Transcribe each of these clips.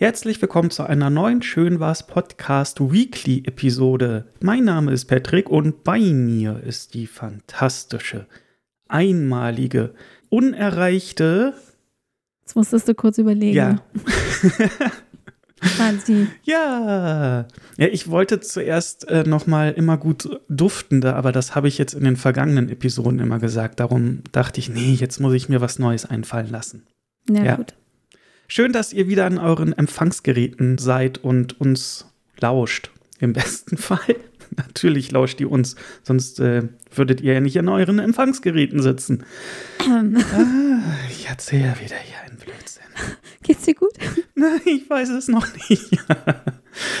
Herzlich willkommen zu einer neuen Schön was Podcast Weekly Episode. Mein Name ist Patrick und bei mir ist die fantastische, einmalige, unerreichte. Jetzt musstest du kurz überlegen. Ja. Wahnsinn. Ja. Ja, ich wollte zuerst äh, nochmal immer gut duftende, aber das habe ich jetzt in den vergangenen Episoden immer gesagt. Darum dachte ich, nee, jetzt muss ich mir was Neues einfallen lassen. Ja, Ja. gut. Schön, dass ihr wieder an euren Empfangsgeräten seid und uns lauscht. Im besten Fall. Natürlich lauscht ihr uns, sonst äh, würdet ihr ja nicht an euren Empfangsgeräten sitzen. Ähm, Ah, ich erzähle wieder hier einen Blödsinn. geht's dir gut? Nein, ich weiß es noch nicht.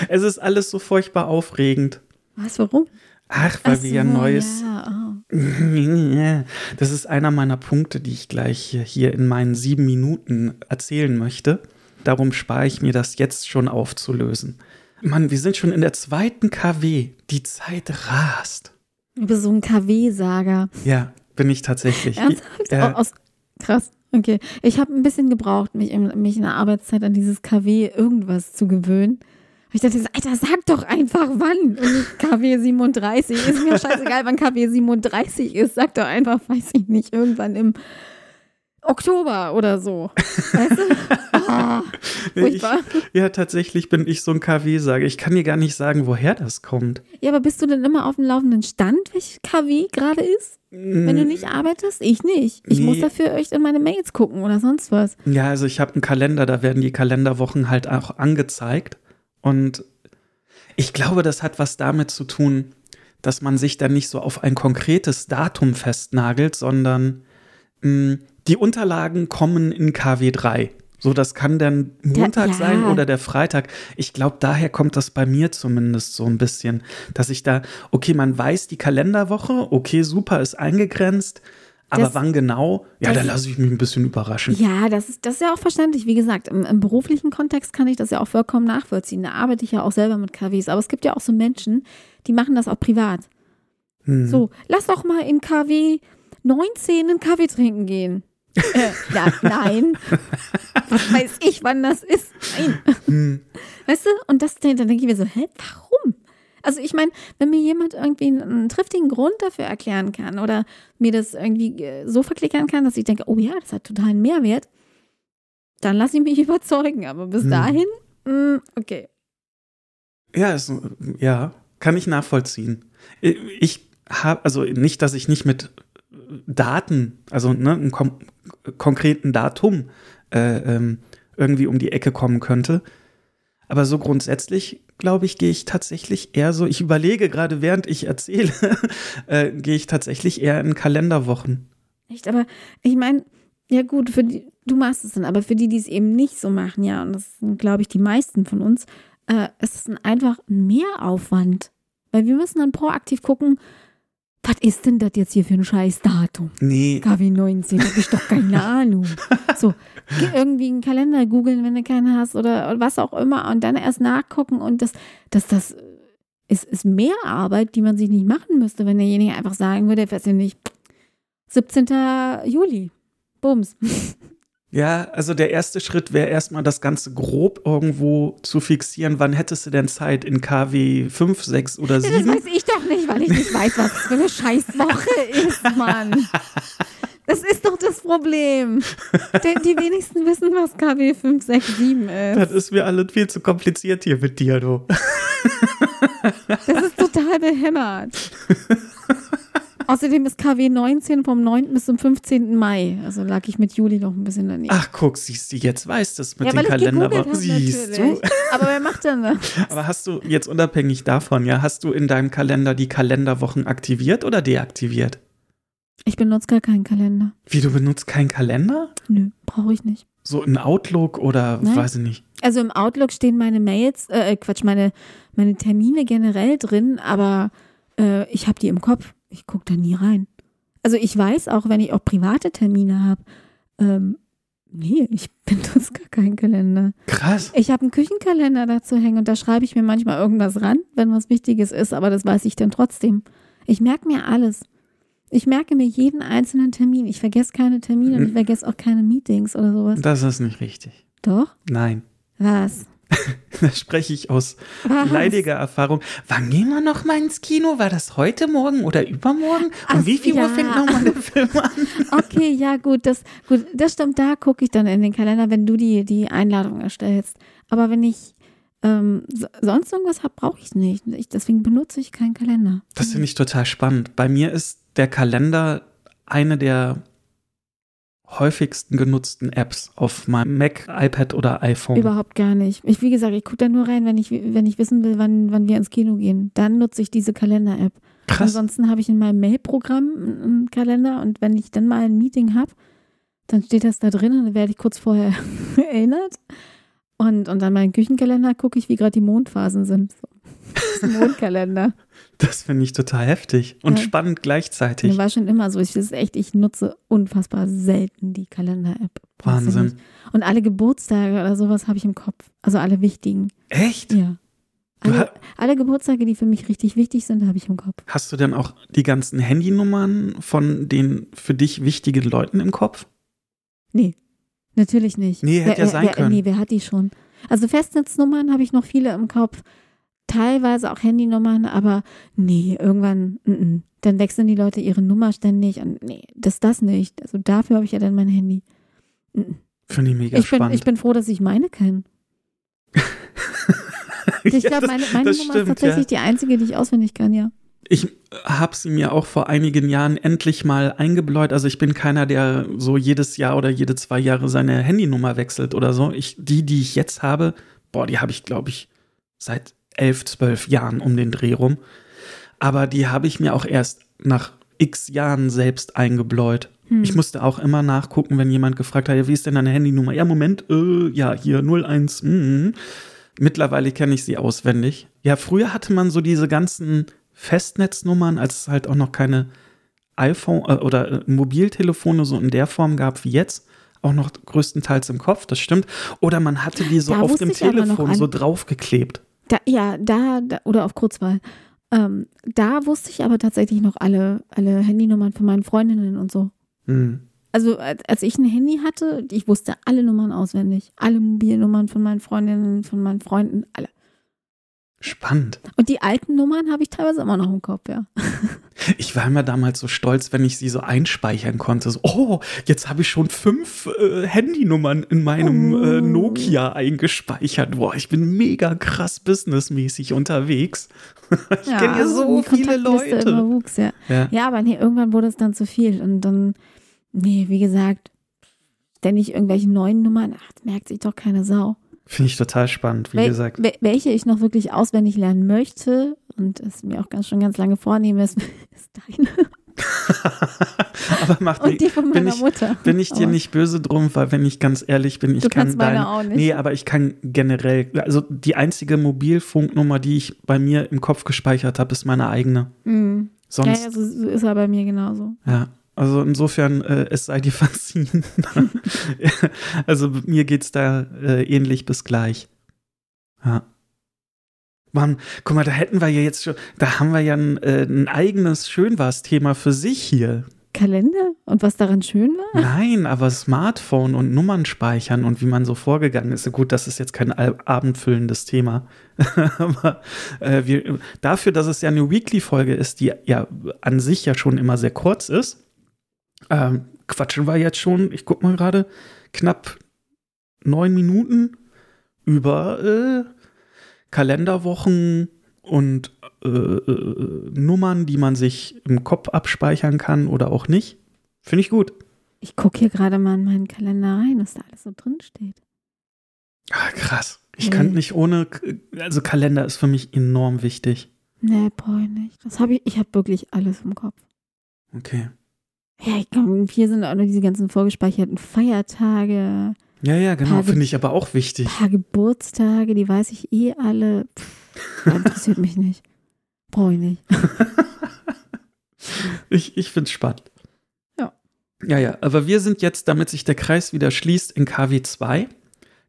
es ist alles so furchtbar aufregend. Was, warum? Ach, weil Ach wir ja so, neues. Ja. Das ist einer meiner Punkte, die ich gleich hier in meinen sieben Minuten erzählen möchte. Darum spare ich mir das jetzt schon aufzulösen. Mann, wir sind schon in der zweiten KW. Die Zeit rast. Bist so ein KW-Sager. Ja, bin ich tatsächlich. Ernsthaft? Äh, Aus, krass. Okay. Ich habe ein bisschen gebraucht, mich, mich in der Arbeitszeit an dieses KW irgendwas zu gewöhnen. Ich dachte, Alter, sag doch einfach wann. KW 37. Ist mir scheißegal, wann KW 37 ist. Sag doch einfach, weiß ich nicht, irgendwann im Oktober oder so. Weißt du? Ah, ich, ja, tatsächlich bin ich so ein KW-Sager. Ich kann dir gar nicht sagen, woher das kommt. Ja, aber bist du denn immer auf dem laufenden Stand, welches KW gerade ist? Wenn du nicht arbeitest? Ich nicht. Ich Nee. muss dafür echt in meine Mails gucken oder sonst was. Ja, also ich habe einen Kalender, da werden die Kalenderwochen halt auch angezeigt. Und ich glaube, das hat was damit zu tun, dass man sich dann nicht so auf ein konkretes Datum festnagelt, sondern mh, die Unterlagen kommen in KW3. So, das kann dann Montag ja. sein oder der Freitag. Ich glaube, daher kommt das bei mir zumindest so ein bisschen, dass ich da, okay, man weiß die Kalenderwoche, okay, super, ist eingegrenzt, aber Das- wann genau? Ja, da lasse ich mich ein bisschen überraschen. Ja, das ist, das ist ja auch verständlich. Wie gesagt, im, im beruflichen Kontext kann ich das ja auch vollkommen nachvollziehen. Da arbeite ich ja auch selber mit KWs. Aber es gibt ja auch so Menschen, die machen das auch privat. Hm. So, lass doch mal in KW 19 einen Kaffee trinken gehen. äh, ja, nein. Was weiß ich, wann das ist? Nein. Hm. Weißt du? Und das, dann denke ich mir so, hä, warum? Also ich meine, wenn mir jemand irgendwie einen, triftigen Grund dafür erklären kann oder mir das irgendwie äh, so verklickern kann, dass ich denke, oh ja, das hat totalen Mehrwert, dann lasse ich mich überzeugen. Aber bis Hm. dahin, mh, okay. Ja, ist, ja, kann ich nachvollziehen. Ich habe, also nicht, dass ich nicht mit Daten, also ne, einem konkreten Datum äh, ähm, irgendwie um die Ecke kommen könnte. Aber so grundsätzlich, glaube ich, gehe ich tatsächlich eher so, ich überlege gerade, während ich erzähle, äh, gehe ich tatsächlich eher in Kalenderwochen. Echt, aber ich meine, ja gut, für die, du machst es dann, aber für die, die es eben nicht so machen, ja, und das sind, glaube ich, die meisten von uns, äh, ist es ein, einfach ein Mehraufwand. Weil wir müssen dann proaktiv gucken, was ist denn das jetzt hier für ein scheiß Datum? Nee, KW 19, hab ich doch keine Ahnung. So, irgendwie einen Kalender googeln, wenn du keinen hast oder was auch immer und dann erst nachgucken und das, das, das ist, ist mehr Arbeit, die man sich nicht machen müsste, wenn derjenige einfach sagen würde, weiß ich nicht, 17. Juli. Bums. Ja, also der erste Schritt wäre erstmal das Ganze grob irgendwo zu fixieren. Wann hättest du denn Zeit in KW 5, 6 oder Ja, das 7? weiß ich doch nicht, weil ich nicht weiß, was das für eine Scheißwoche ist, Mann. Das ist doch das Problem. Die, die wenigsten wissen, was KW 5, 6, 7 ist. Das ist mir alles viel zu kompliziert hier mit dir, du. Das ist total behämmert. Außerdem ist KW 19 vom 9. bis zum 15. Mai. Also lag ich mit Juli noch ein bisschen daneben. Ach, guck, siehst du, jetzt weißt du es mit ja, gegoogelt Kalenderwochen. habe Siehst natürlich. du? Aber wer macht denn das? Aber hast du jetzt unabhängig davon, ja, hast du in deinem Kalender die Kalenderwochen aktiviert oder deaktiviert? Ich benutze gar keinen Kalender. Wie, du benutzt keinen Kalender? Nö, brauche ich nicht. So in Outlook oder Nein. weiß ich nicht. Also im Outlook stehen meine Mails, äh, Quatsch, meine, meine Termine generell drin, aber äh, ich habe die im Kopf. Ich gucke da nie rein. Also ich weiß auch, wenn ich auch private Termine habe, ähm, nee, ich benutze gar keinen Kalender. Krass. Ich habe einen Küchenkalender dazu hängen und da schreibe ich mir manchmal irgendwas ran, wenn was Wichtiges ist, aber das weiß ich dann trotzdem. Ich merke mir alles. Ich merke mir jeden einzelnen Termin. Ich vergesse keine Termine und ich vergesse auch keine Meetings oder sowas. Das ist nicht richtig. Doch? Nein. Was? Da spreche ich aus Was? leidiger Erfahrung. Wann gehen wir noch mal ins Kino? War das heute Morgen oder übermorgen? Um Ach, wie viel Uhr ja. fängt nochmal der Film an? Okay, ja, gut, das, gut, das stimmt, da gucke ich dann in den Kalender, wenn du die, die Einladung erstellst. Aber wenn ich ähm, so, sonst irgendwas habe, brauche ich es nicht. Ich, deswegen benutze ich keinen Kalender. Das finde ich total spannend. Bei mir ist der Kalender eine der häufigsten genutzten Apps auf meinem Mac, iPad oder iPhone. Überhaupt gar nicht. Ich, wie gesagt, ich gucke da nur rein, wenn ich, wenn ich wissen will, wann, wann wir ins Kino gehen. Dann nutze ich diese Kalender-App. Krass. Ansonsten habe ich in meinem Mail-Programm einen Kalender und wenn ich dann mal ein Meeting habe, dann steht das da drin und dann werde ich kurz vorher erinnert. Und, und an meinen Küchenkalender gucke ich, wie gerade die Mondphasen sind. So. Das ist ein Mondkalender. Das finde ich total heftig und Ja. spannend gleichzeitig. Das war schon immer so. Ich, das echt, ich nutze unfassbar selten die Kalender-App. Wahnsinn. Und alle Geburtstage oder sowas habe ich im Kopf. Also alle wichtigen. Echt? Ja. Alle, alle Geburtstage, die für mich richtig wichtig sind, habe ich im Kopf. Hast du denn auch die ganzen Handynummern von den für dich wichtigen Leuten im Kopf? Nee, natürlich nicht. Nee, hätte wer, ja sein wer, können. Nee, wer hat die schon? Also Festnetznummern habe ich noch viele im Kopf. Teilweise auch Handynummern, aber nee, irgendwann, mm, mm. dann wechseln die Leute ihre Nummer ständig und nee, das das nicht. Also dafür habe ich ja dann mein Handy. Finde ich mega Ich bin, spannend. ich bin froh, dass ich meine kenne. Ich glaube, meine, meine Nummer stimmt, ist tatsächlich ja. die einzige, die ich auswendig kann, ja. Ich habe sie mir auch vor einigen Jahren endlich mal eingebläut. Also ich bin keiner, der so jedes Jahr oder jede zwei Jahre seine Handynummer wechselt oder so. Ich, die, die ich jetzt habe, boah, die habe ich, glaube ich, seit elf, zwölf Jahren um den Dreh rum. Aber die habe ich mir auch erst nach x Jahren selbst eingebläut. Hm. Ich musste auch immer nachgucken, wenn jemand gefragt hat, ja, wie ist denn deine Handynummer? Ja, Moment, äh, ja, hier 01. Mm. Mittlerweile kenne ich sie auswendig. Ja, früher hatte man so diese ganzen Festnetznummern, als es halt auch noch keine iPhone äh, oder äh, Mobiltelefone so in der Form gab wie jetzt, auch noch größtenteils im Kopf, das stimmt. Oder man hatte die so Da auf dem Telefon so draufgeklebt. Da, ja, da, da, oder auf Kurzwahl. Ähm, da wusste ich aber tatsächlich noch alle, alle Handynummern von meinen Freundinnen und so. Hm. Also als, als ich ein Handy hatte, ich wusste alle Nummern auswendig. Alle Mobilnummern von meinen Freundinnen, von meinen Freunden, alle. Spannend. Und die alten Nummern habe ich teilweise immer noch im Kopf, ja. Ich war immer damals so stolz, wenn ich sie so einspeichern konnte. So, oh, jetzt habe ich schon fünf äh, Handynummern in meinem Oh. äh, Nokia eingespeichert. Boah, ich bin mega krass businessmäßig unterwegs. ich kenne ja so die viele Leute. wuchs, ja. Ja. ja, aber nee, irgendwann wurde es dann zu viel. Und dann, nee, wie gesagt, ständig irgendwelche neuen Nummern, ach, das merkt sich doch keine Sau. Finde ich total spannend, wie Wel- gesagt. wel- welche ich noch wirklich auswendig lernen möchte und es mir auch ganz schon ganz lange vornehme, ist, ist deine Aber macht und ni- die von bin meiner ich- Mutter. bin ich dir Aber nicht böse drum, weil wenn ich ganz ehrlich bin, ich Du kann kannst meine auch nicht. Nee, aber ich kann generell, also die einzige Mobilfunknummer, die ich bei mir im Kopf gespeichert habe, ist meine eigene. Mhm. Ja, Sonst, ja, so, so ist er bei mir genauso. ja. Also insofern, äh, es sei dir verziehen. also mir geht's da äh, ähnlich bis gleich. Ja. Mann, guck mal, da hätten wir ja jetzt schon, da haben wir ja ein, äh, ein eigenes Schönwas-Thema für sich hier. Kalender? Und was daran schön war? Nein, aber Smartphone und Nummern speichern und wie man so vorgegangen ist. Gut, das ist jetzt kein abendfüllendes Thema. aber äh, wir, dafür, dass es ja eine Weekly-Folge ist, die ja an sich ja schon immer sehr kurz ist, ähm, quatschen wir jetzt schon, ich guck mal gerade, knapp neun Minuten über äh, Kalenderwochen und äh, äh, Nummern, die man sich im Kopf abspeichern kann oder auch nicht. Finde ich gut. Ich gucke hier gerade mal in meinen Kalender rein, was da alles so drin steht. Ah, krass. Ich Nee. kann nicht ohne, also Kalender ist für mich enorm wichtig. Nee, brauche ich nicht. Das habe ich, ich habe wirklich alles im Kopf. Okay. Ja, ich komm, hier sind auch noch diese ganzen vorgespeicherten Feiertage, Ja, ja, genau. Finde ich aber auch wichtig. paar Geburtstage, die weiß ich eh alle. Pff, interessiert mich nicht. Brauche ich nicht. Ich, ich finde es spannend. Ja. Ja, ja. Aber wir sind jetzt, damit sich der Kreis wieder schließt, in KW 2,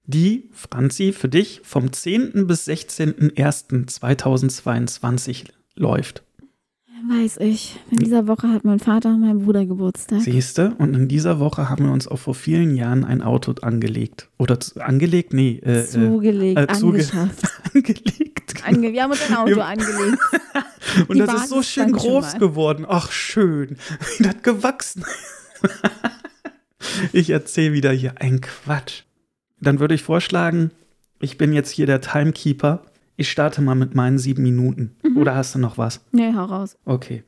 die, Franzi, für dich vom 10. bis 16.01.2022 läuft. Weiß ich. In dieser Woche hat mein Vater und mein Bruder Geburtstag. Siehste, und in dieser Woche haben wir uns auch vor vielen Jahren ein Auto angelegt. Oder zu, angelegt? Nee. Äh, zugelegt, äh, zuge angeschafft. angelegt. Ange wir haben uns ein Auto Wir- angelegt. Und Die das ist Basis so schön groß geworden. Ach, schön. Wie das gewachsen. ich erzähle wieder hier ein Quatsch. Dann würde ich vorschlagen, ich bin jetzt hier der Timekeeper. Ich starte mal mit meinen sieben Minuten. Mhm. Oder hast du noch was? Nee, hau raus. Okay.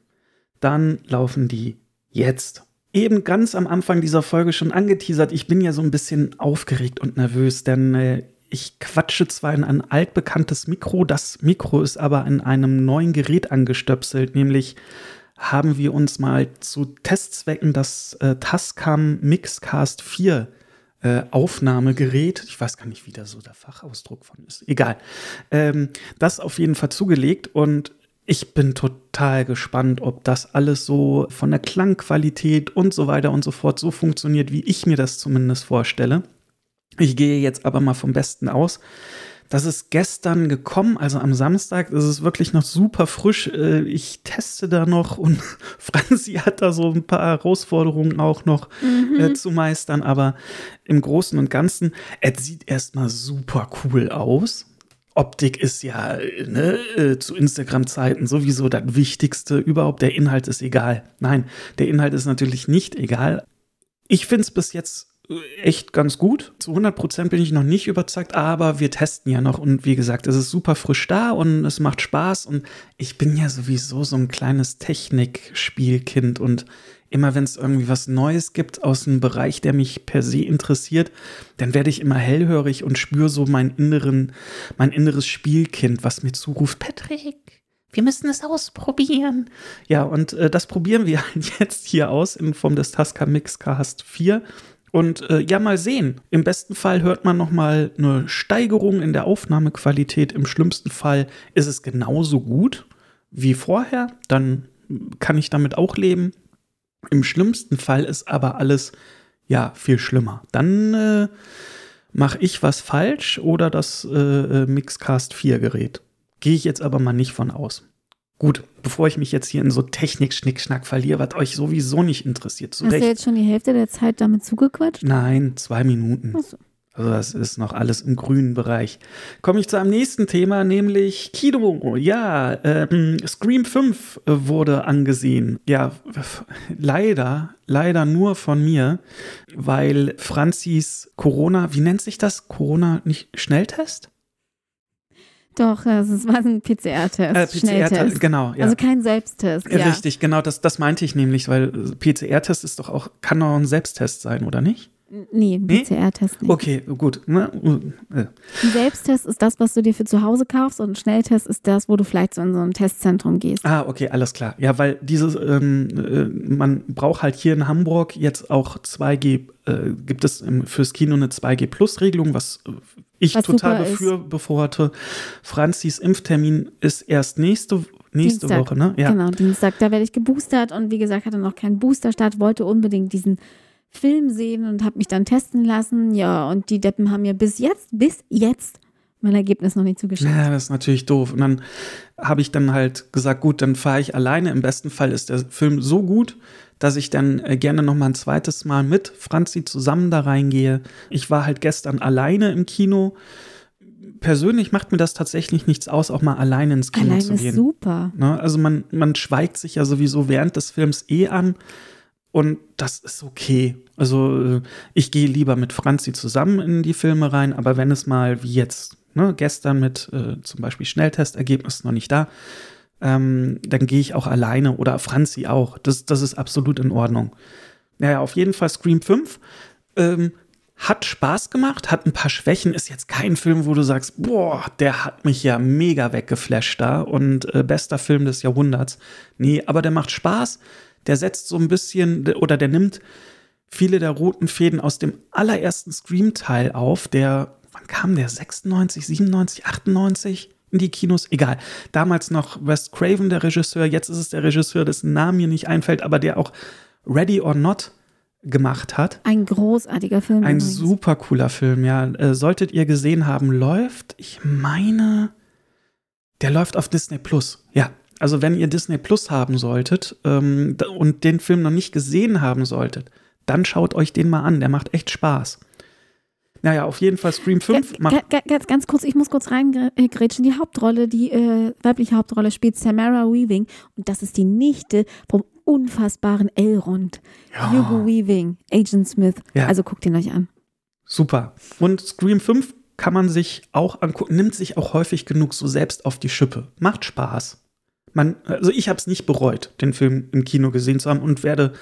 Dann laufen die jetzt. Eben ganz am Anfang dieser Folge schon angeteasert, ich bin ja so ein bisschen aufgeregt und nervös, denn äh, ich quatsche zwar in ein altbekanntes Mikro, das Mikro ist aber in einem neuen Gerät angestöpselt, nämlich haben wir uns mal zu Testzwecken das äh, Tascam Mixcast 4 äh, Aufnahmegerät, ich weiß gar nicht, wie da so der Fachausdruck von ist, egal, ähm, das auf jeden Fall zugelegt und ich bin total gespannt, ob das alles so von der Klangqualität und so weiter und so fort so funktioniert, wie ich mir das zumindest vorstelle. Ich gehe jetzt aber mal vom Besten aus. Das ist gestern gekommen, also am Samstag. Das ist wirklich noch super frisch. Äh, Ich teste da noch und Franzi hat da so ein paar Herausforderungen auch noch äh, zu meistern. Aber im Großen und Ganzen, es sieht erstmal super cool aus. Optik ist ja ne, äh, zu Instagram-Zeiten sowieso das Wichtigste überhaupt. Der Inhalt ist egal. Nein, der Inhalt ist natürlich nicht egal. Ich finde es bis jetzt echt ganz gut. Zu 100 Prozent bin ich noch nicht überzeugt, aber wir testen ja noch. Und wie gesagt, es ist super frisch da und es macht Spaß. Und ich bin ja sowieso so ein kleines Technikspielkind. Und immer wenn es irgendwie was Neues gibt aus einem Bereich, der mich per se interessiert, dann werde ich immer hellhörig und spüre so mein, inneren, mein inneres Spielkind, was mir zuruft, Patrick. Wir müssen es ausprobieren. Ja, und äh, das probieren wir halt jetzt hier aus in Form des Tascam Mixcast 4. Und äh, ja, mal sehen. Im besten Fall hört man noch mal eine Steigerung in der Aufnahmequalität. Im schlimmsten Fall ist es genauso gut wie vorher. Dann kann ich damit auch leben. Im schlimmsten Fall ist aber alles ja viel schlimmer. Dann äh, mache ich was falsch oder das äh, äh, Mixcast 4 Gerät. Gehe ich jetzt aber mal nicht von aus. Gut, bevor ich mich jetzt hier in so Technik-Schnickschnack verliere, was euch sowieso nicht interessiert, zu Hast du jetzt schon die Hälfte der Zeit damit zugequatscht? Nein, zwei Minuten. Ach so. Also das ist noch alles im grünen Bereich. Komme ich zu einem nächsten Thema, nämlich Kino. Ja, ähm, Scream 5 wurde angesehen. Ja, leider, leider nur von mir, weil Franzis Corona, wie nennt sich das? Corona nicht Schnelltest? Doch, es ist- war ein PCR-Test. Äh, Schnelltest. PCR-Test, genau. Ja. Also kein Selbsttest. Ja. Richtig, genau, das, das meinte ich nämlich, weil PCR-Test ist doch auch, kann doch ein Selbsttest sein, oder nicht? Nee, ein Nee? PCR-Test nicht. Okay, gut. Ne? Äh, Ein Selbsttest ist das, was du dir für zu Hause kaufst und ein Schnelltest ist das, wo du vielleicht so in so ein Testzentrum gehst. Ah, okay, alles klar. Ja, weil dieses, ähm, äh, man braucht halt hier in Hamburg jetzt auch 2G, äh, gibt es im, fürs Kino eine 2G-Plus-Regelung, was äh, ich Was total super ist. befürworte. Franzis Impftermin ist erst nächste, nächste Dienstag. Woche, ne? Ja. Genau, Dienstag. Da werde ich geboostert und wie gesagt, hatte noch keinen Boosterstart, wollte unbedingt diesen Film sehen und habe mich dann testen lassen. Ja, und die Deppen haben mir bis jetzt, bis jetzt mein Ergebnis noch nicht zugeschickt. Ja, das ist natürlich doof. Und dann habe ich dann halt gesagt, gut, dann fahre ich alleine. Im besten Fall ist der Film so gut, dass ich dann äh, gerne noch mal ein zweites Mal mit Franzi zusammen da reingehe. Ich war halt gestern alleine im Kino. Persönlich macht mir das tatsächlich nichts aus, auch mal alleine ins Kino Allein zu ist gehen. super. Ne? Also man, man schweigt sich ja sowieso während des Films eh an. Und das ist okay. Also äh, ich gehe lieber mit Franzi zusammen in die Filme rein, aber wenn es mal wie jetzt, ne, gestern mit äh, zum Beispiel Schnelltestergebnis noch nicht da, ähm, dann gehe ich auch alleine oder Franzi auch. Das, das ist absolut in Ordnung. Naja, auf jeden Fall Scream 5. Ähm, hat Spaß gemacht, hat ein paar Schwächen, ist jetzt kein Film, wo du sagst, boah, der hat mich ja mega weggeflasht da und äh, bester Film des Jahrhunderts. Nee, aber der macht Spaß, der setzt so ein bisschen oder der nimmt viele der roten Fäden aus dem allerersten Scream-Teil auf, der, wann kam der? 96, 97, 98 in die Kinos? Egal. Damals noch Wes Craven, der Regisseur, jetzt ist es der Regisseur, dessen Name mir nicht einfällt, aber der auch Ready or Not gemacht hat. Ein großartiger Film. Ein übrigens. super cooler Film, ja. Äh, solltet ihr gesehen haben, läuft, ich meine, der läuft auf Disney Plus. Ja, Also wenn ihr Disney Plus haben solltet ähm, und den Film noch nicht gesehen haben solltet, dann schaut euch den mal an. Der macht echt Spaß. Naja, auf jeden Fall Scream 5 macht. Ganz, ganz kurz, ich muss kurz reingrätschen. Die Hauptrolle, die äh, weibliche Hauptrolle spielt Samara Weaving und das ist die Nichte vom unfassbaren Elrond. Ja. Hugo Weaving, Agent Smith. Ja. Also guckt ihn euch an. Super. Und Scream 5 kann man sich auch angucken, nimmt sich auch häufig genug so selbst auf die Schippe. Macht Spaß. Man, also ich habe es nicht bereut, den Film im Kino gesehen zu haben und werde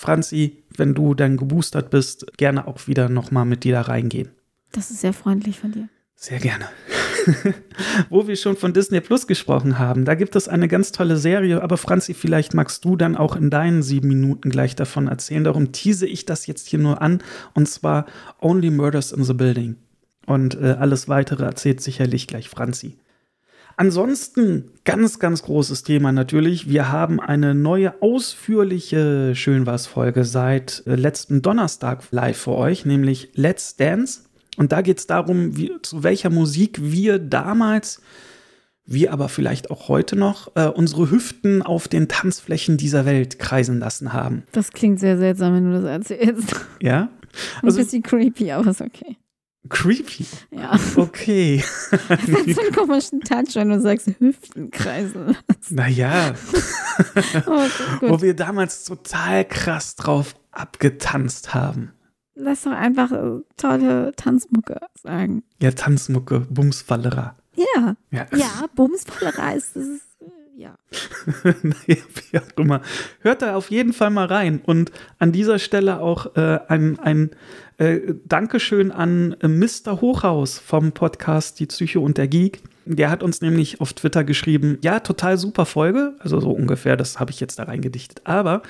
Franzi, wenn du dann geboostert bist, gerne auch wieder nochmal mit dir da reingehen. Das ist sehr freundlich von dir. Sehr gerne. Wo wir schon von Disney Plus gesprochen haben, da gibt es eine ganz tolle Serie, aber Franzi, vielleicht magst du dann auch in deinen sieben Minuten gleich davon erzählen. Darum tease ich das jetzt hier nur an, und zwar Only Murders in the Building. Und äh, alles weitere erzählt sicherlich gleich Franzi. Ansonsten ganz, ganz großes Thema natürlich. Wir haben eine neue ausführliche Schönwas-Folge seit äh, letzten Donnerstag live für euch, nämlich Let's Dance. Und da geht es darum, wie, zu welcher Musik wir damals, wir aber vielleicht auch heute noch, äh, unsere Hüften auf den Tanzflächen dieser Welt kreisen lassen haben. Das klingt sehr seltsam, wenn du das erzählst. Ja? Also, Ein bisschen creepy, aber ist okay. Creepy. Ja. Okay. Das ist so einen komischen Touch, wenn du sagst Hüftenkreisen. Naja. oh, Wo wir damals total krass drauf abgetanzt haben. Lass doch einfach äh, tolle Tanzmucke sagen. Ja, Tanzmucke, Bumsfallera. Ja. Ja, ja Bumsfallera ist, ist ja. naja, wie auch immer. Hört da auf jeden Fall mal rein. Und an dieser Stelle auch äh, ein, ein äh, Dankeschön an äh, Mr. Hochhaus vom Podcast Die Psyche und der Geek. Der hat uns nämlich auf Twitter geschrieben, ja, total super Folge, also so ungefähr, das habe ich jetzt da reingedichtet. Aber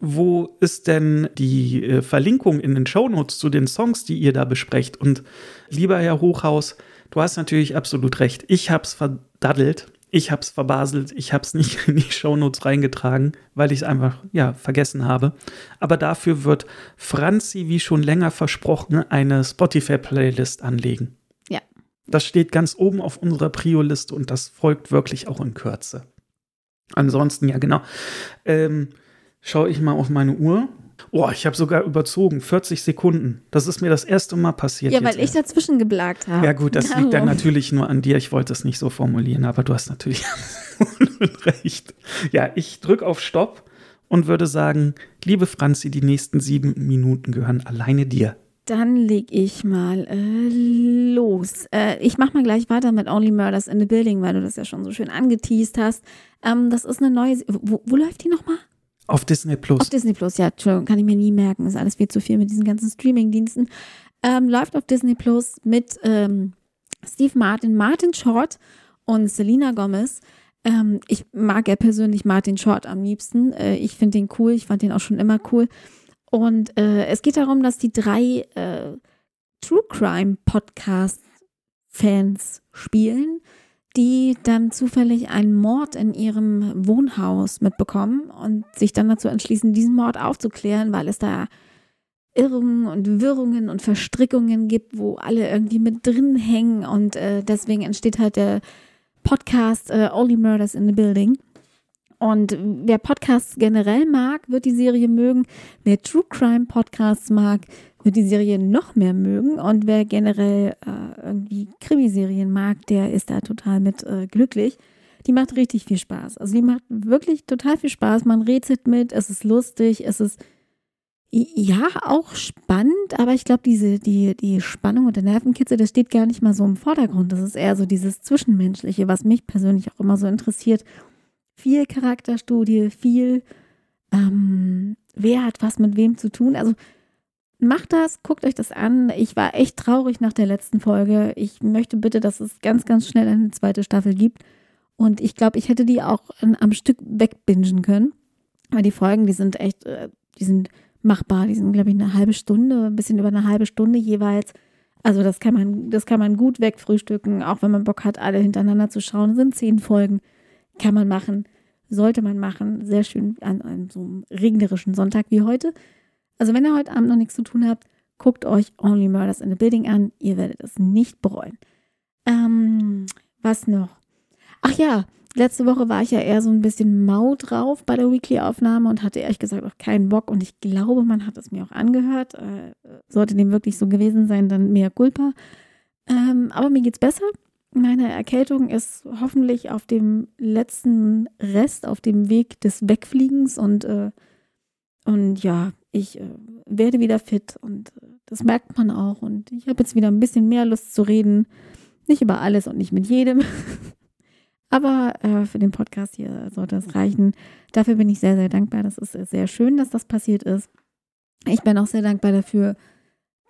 wo ist denn die äh, Verlinkung in den Shownotes zu den Songs, die ihr da besprecht? Und lieber Herr Hochhaus, du hast natürlich absolut recht. Ich habe es verdaddelt ich habe es verbaselt, ich habe es nicht in die Shownotes reingetragen, weil ich es einfach ja vergessen habe. Aber dafür wird Franzi, wie schon länger versprochen, eine Spotify-Playlist anlegen. Ja. Das steht ganz oben auf unserer Prio-Liste und das folgt wirklich auch in Kürze. Ansonsten, ja, genau. Ähm, schaue ich mal auf meine Uhr. Oh, ich habe sogar überzogen, 40 Sekunden. Das ist mir das erste Mal passiert. Ja, weil ich dazwischen geblagt habe. Ja gut, das Darum. liegt dann natürlich nur an dir. Ich wollte es nicht so formulieren, aber du hast natürlich recht. Ja, ich drücke auf Stopp und würde sagen, liebe Franzi, die nächsten sieben Minuten gehören alleine dir. Dann leg ich mal äh, los. Äh, ich mach mal gleich weiter mit Only Murders in the Building, weil du das ja schon so schön angeteased hast. Ähm, das ist eine neue. Wo, wo läuft die nochmal? Auf Disney Plus. Auf Disney Plus, ja, Entschuldigung, kann ich mir nie merken. Ist alles viel zu viel mit diesen ganzen Streaming-Diensten. Ähm, läuft auf Disney Plus mit ähm, Steve Martin, Martin Short und Selena Gomez. Ähm, ich mag ja persönlich Martin Short am liebsten. Äh, ich finde den cool. Ich fand den auch schon immer cool. Und äh, es geht darum, dass die drei äh, True Crime Podcast Fans spielen die dann zufällig einen Mord in ihrem Wohnhaus mitbekommen und sich dann dazu entschließen, diesen Mord aufzuklären, weil es da Irrungen und Wirrungen und Verstrickungen gibt, wo alle irgendwie mit drin hängen und äh, deswegen entsteht halt der Podcast äh, Only Murders in the Building. Und wer Podcasts generell mag, wird die Serie mögen. Wer True Crime Podcasts mag, wird die Serie noch mehr mögen. Und wer generell äh, irgendwie Krimiserien mag, der ist da total mit äh, glücklich. Die macht richtig viel Spaß. Also die macht wirklich total viel Spaß. Man rätselt mit, es ist lustig, es ist ja auch spannend, aber ich glaube, diese, die, die Spannung und der Nervenkitzel, das steht gar nicht mal so im Vordergrund. Das ist eher so dieses Zwischenmenschliche, was mich persönlich auch immer so interessiert. Viel Charakterstudie, viel, ähm, wer hat was mit wem zu tun. Also macht das, guckt euch das an. Ich war echt traurig nach der letzten Folge. Ich möchte bitte, dass es ganz, ganz schnell eine zweite Staffel gibt. Und ich glaube, ich hätte die auch an, am Stück wegbingen können. Weil die Folgen, die sind echt, äh, die sind machbar. Die sind, glaube ich, eine halbe Stunde, ein bisschen über eine halbe Stunde jeweils. Also das kann man, das kann man gut wegfrühstücken, auch wenn man Bock hat, alle hintereinander zu schauen. Das sind zehn Folgen. Kann man machen, sollte man machen. Sehr schön an, an so einem regnerischen Sonntag wie heute. Also wenn ihr heute Abend noch nichts zu tun habt, guckt euch Only Murders in the Building an. Ihr werdet es nicht bereuen. Ähm, was noch? Ach ja, letzte Woche war ich ja eher so ein bisschen mau drauf bei der Weekly-Aufnahme und hatte ehrlich gesagt auch keinen Bock. Und ich glaube, man hat es mir auch angehört. Äh, sollte dem wirklich so gewesen sein, dann mehr Culpa. Ähm, aber mir geht's besser. Meine Erkältung ist hoffentlich auf dem letzten Rest, auf dem Weg des Wegfliegens und, äh, und ja, ich äh, werde wieder fit und äh, das merkt man auch. Und ich habe jetzt wieder ein bisschen mehr Lust zu reden. Nicht über alles und nicht mit jedem. Aber äh, für den Podcast hier sollte es reichen. Dafür bin ich sehr, sehr dankbar. Das ist sehr schön, dass das passiert ist. Ich bin auch sehr dankbar dafür,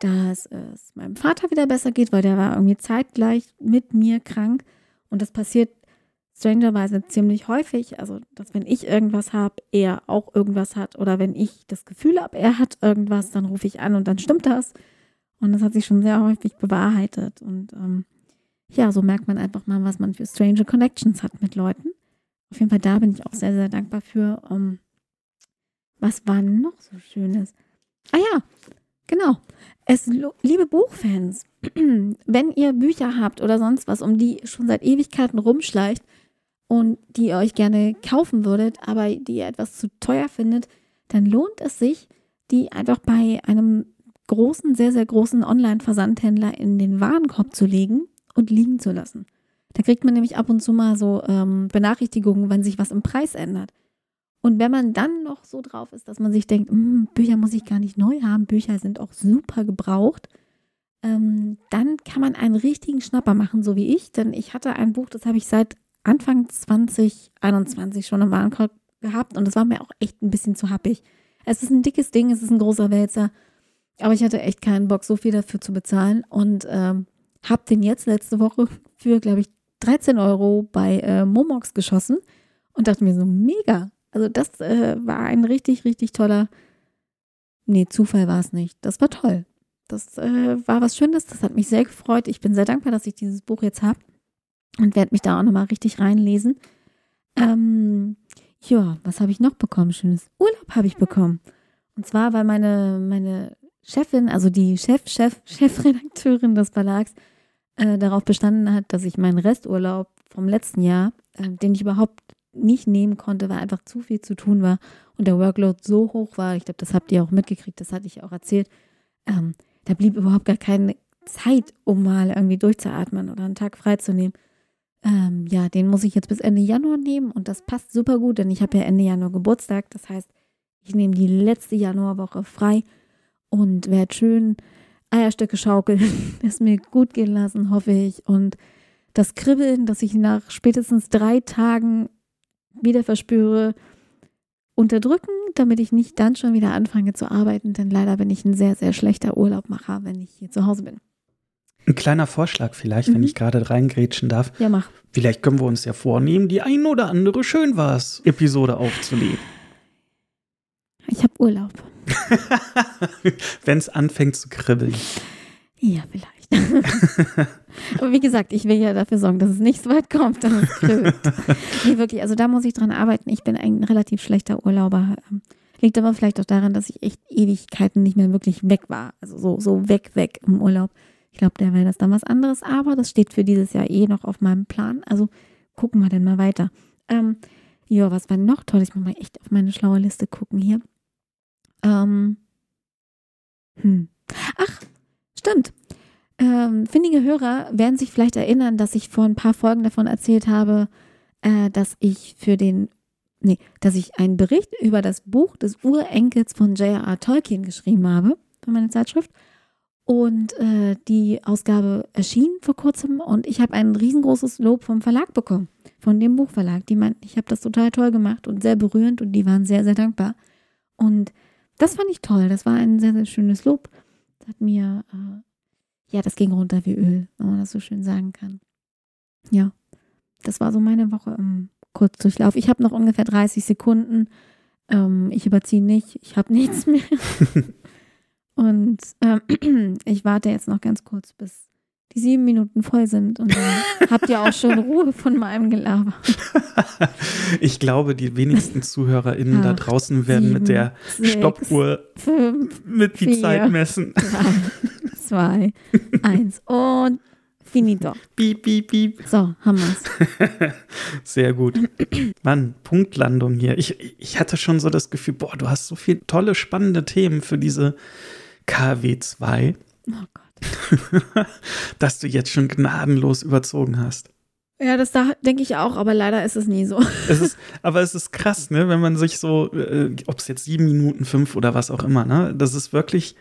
dass es meinem Vater wieder besser geht, weil der war irgendwie zeitgleich mit mir krank. Und das passiert strangerweise ziemlich häufig. Also, dass wenn ich irgendwas habe, er auch irgendwas hat. Oder wenn ich das Gefühl habe, er hat irgendwas, dann rufe ich an und dann stimmt das. Und das hat sich schon sehr häufig bewahrheitet. Und ähm, ja, so merkt man einfach mal, was man für strange Connections hat mit Leuten. Auf jeden Fall da bin ich auch sehr, sehr dankbar für. Um, ähm, was war noch so Schönes? Ah ja, genau. Es, liebe Buchfans, wenn ihr Bücher habt oder sonst was, um die schon seit Ewigkeiten rumschleicht und die ihr euch gerne kaufen würdet, aber die ihr etwas zu teuer findet, dann lohnt es sich, die einfach bei einem großen, sehr, sehr großen Online-Versandhändler in den Warenkorb zu legen und liegen zu lassen. Da kriegt man nämlich ab und zu mal so ähm, Benachrichtigungen, wenn sich was im Preis ändert. Und wenn man dann noch so drauf ist, dass man sich denkt, hm, Bücher muss ich gar nicht neu haben, Bücher sind auch super gebraucht, ähm, dann kann man einen richtigen Schnapper machen, so wie ich. Denn ich hatte ein Buch, das habe ich seit Anfang 2021 schon im Warenkorb gehabt und das war mir auch echt ein bisschen zu happig. Es ist ein dickes Ding, es ist ein großer Wälzer, aber ich hatte echt keinen Bock, so viel dafür zu bezahlen und ähm, habe den jetzt letzte Woche für, glaube ich, 13 Euro bei äh, Momox geschossen und dachte mir so, mega. Also das äh, war ein richtig, richtig toller, nee, Zufall war es nicht. Das war toll. Das äh, war was Schönes, das hat mich sehr gefreut. Ich bin sehr dankbar, dass ich dieses Buch jetzt habe und werde mich da auch nochmal richtig reinlesen. Ähm, ja, was habe ich noch bekommen? Schönes Urlaub habe ich bekommen. Und zwar, weil meine, meine Chefin, also die Chef, Chef, Chefredakteurin des Verlags, äh, darauf bestanden hat, dass ich meinen Resturlaub vom letzten Jahr, äh, den ich überhaupt nicht nehmen konnte, weil einfach zu viel zu tun war und der Workload so hoch war, ich glaube, das habt ihr auch mitgekriegt, das hatte ich auch erzählt, ähm, da blieb überhaupt gar keine Zeit, um mal irgendwie durchzuatmen oder einen Tag freizunehmen. Ähm, ja, den muss ich jetzt bis Ende Januar nehmen und das passt super gut, denn ich habe ja Ende Januar Geburtstag. Das heißt, ich nehme die letzte Januarwoche frei und werde schön Eierstöcke schaukeln, es mir gut gehen lassen, hoffe ich. Und das Kribbeln, das ich nach spätestens drei Tagen wieder verspüre, unterdrücken, damit ich nicht dann schon wieder anfange zu arbeiten, denn leider bin ich ein sehr, sehr schlechter Urlaubmacher, wenn ich hier zu Hause bin. Ein kleiner Vorschlag vielleicht, mhm. wenn ich gerade reingrätschen darf. Ja, mach. Vielleicht können wir uns ja vornehmen, die ein oder andere Schön war's Episode aufzunehmen. Ich habe Urlaub. Wenn es anfängt zu kribbeln. Ja, vielleicht. Aber wie gesagt, ich will ja dafür sorgen, dass es nicht so weit kommt, dass es kribbelt. nee, wirklich, also da muss ich dran arbeiten. Ich bin ein relativ schlechter Urlauber. Ähm, liegt aber vielleicht auch daran, dass ich echt Ewigkeiten nicht mehr wirklich weg war. Also so, so weg, weg im Urlaub. Ich glaube, der wäre das dann was anderes, aber das steht für dieses Jahr eh noch auf meinem Plan. Also gucken wir denn mal weiter. Ähm, ja, was war noch toll? Ich muss mal echt auf meine schlaue Liste gucken hier. Ähm, hm. Ach, stimmt. Ähm, findige Hörer werden sich vielleicht erinnern, dass ich vor ein paar Folgen davon erzählt habe, äh, dass ich für den, nee, dass ich einen Bericht über das Buch des Urenkels von J.R.R. Tolkien geschrieben habe für meine Zeitschrift. Und äh, die Ausgabe erschien vor kurzem und ich habe ein riesengroßes Lob vom Verlag bekommen, von dem Buchverlag. Die meinten, ich habe das total toll gemacht und sehr berührend und die waren sehr, sehr dankbar. Und das fand ich toll. Das war ein sehr, sehr schönes Lob. Das hat mir, äh, ja, das ging runter wie Öl, wenn man das so schön sagen kann. Ja, das war so meine Woche im Kurzdurchlauf. Ich habe noch ungefähr 30 Sekunden. Ähm, ich überziehe nicht. Ich habe nichts mehr. Und ähm, ich warte jetzt noch ganz kurz, bis die sieben Minuten voll sind und dann habt ihr auch schon Ruhe von meinem Gelaber. Ich glaube, die wenigsten ZuhörerInnen Ach, da draußen werden sieben, mit der sechs, Stoppuhr fünf, mit die vier, Zeit messen. Drei, zwei, eins und Finito. Piep, piep, piep. So, haben wir's. Sehr gut. Mann, Punktlandung hier. Ich, ich hatte schon so das Gefühl, boah, du hast so viele tolle, spannende Themen für diese KW2, Oh Gott. dass du jetzt schon gnadenlos überzogen hast. Ja, das da denke ich auch, aber leider ist es nie so. Es ist, aber es ist krass, ne, wenn man sich so, äh, ob es jetzt sieben Minuten, fünf oder was auch immer, ne, das ist wirklich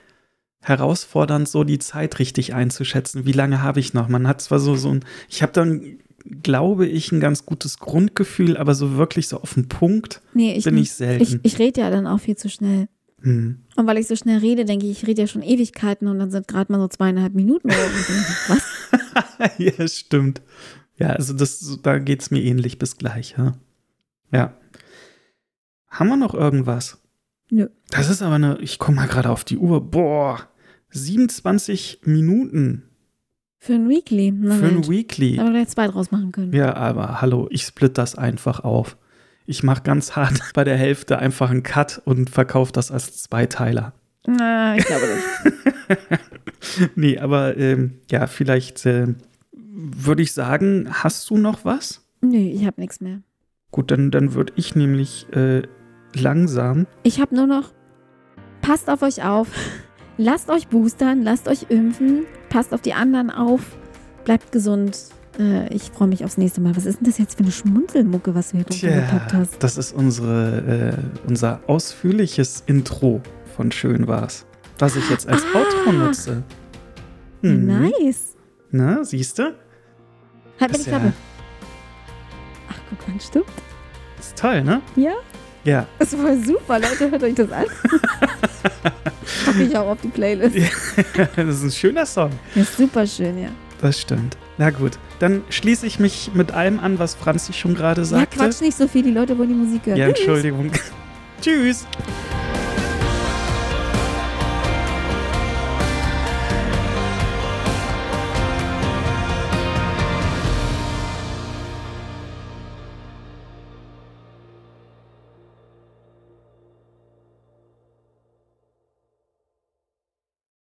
herausfordernd, so die Zeit richtig einzuschätzen. Wie lange habe ich noch? Man hat zwar so, so ein, ich habe dann, glaube ich, ein ganz gutes Grundgefühl, aber so wirklich so auf den Punkt Nee, ich, bin ich selten. ich, ich rede ja dann auch viel zu schnell. hm. Und weil ich so schnell rede, denke ich, ich rede ja schon Ewigkeiten und dann sind gerade mal so zweieinhalb Minuten Was? ja, stimmt. Ja, also das, da geht es mir ähnlich bis gleich, ja. Ja. Haben wir noch irgendwas? Nö. Das ist aber eine, ich komme mal gerade auf die Uhr. Boah, 27 Minuten Für ein Weekly. Na für ein. Weekly. Da wir gleich zwei draus machen können. Ja, aber hallo, ich split das einfach auf. Ich mache ganz hart bei der Hälfte einfach einen Cut und verkaufe das als Zweiteiler. Na, ich glaube nicht. nee, aber ähm, ja, vielleicht äh, würde ich sagen, hast du noch was? Nö, ich habe nichts mehr. Gut, dann, dann würde ich nämlich äh, langsam. Ich habe nur noch, passt auf euch auf, lasst euch boostern, lasst euch impfen, passt auf die anderen auf, bleibt gesund. Äh, ich freue mich aufs nächste Mal. Was ist denn das jetzt für eine Schmunzelmucke, was du hier drunter gepackt hast? das ist unsere, äh, unser ausführliches Intro von Schön war's, was ich jetzt als Ah. Outro nutze. Mhm. Nice. Na, siehst du? Halt mir die ja- Klappe. Ach, guck mal, stimmt. Ist toll, ne? Ja, Ja. das war super, Leute, hört euch das an. Pack ich auch auf die Playlist. das ist ein schöner Song. Ja, ist super schön, ja. Das stimmt. Na gut, dann schließe ich mich mit allem an, was Franzi schon gerade Ja, sagte. quatsch nicht so viel, die Leute wollen die Musik hören. Ja. Entschuldigung. Tschüss.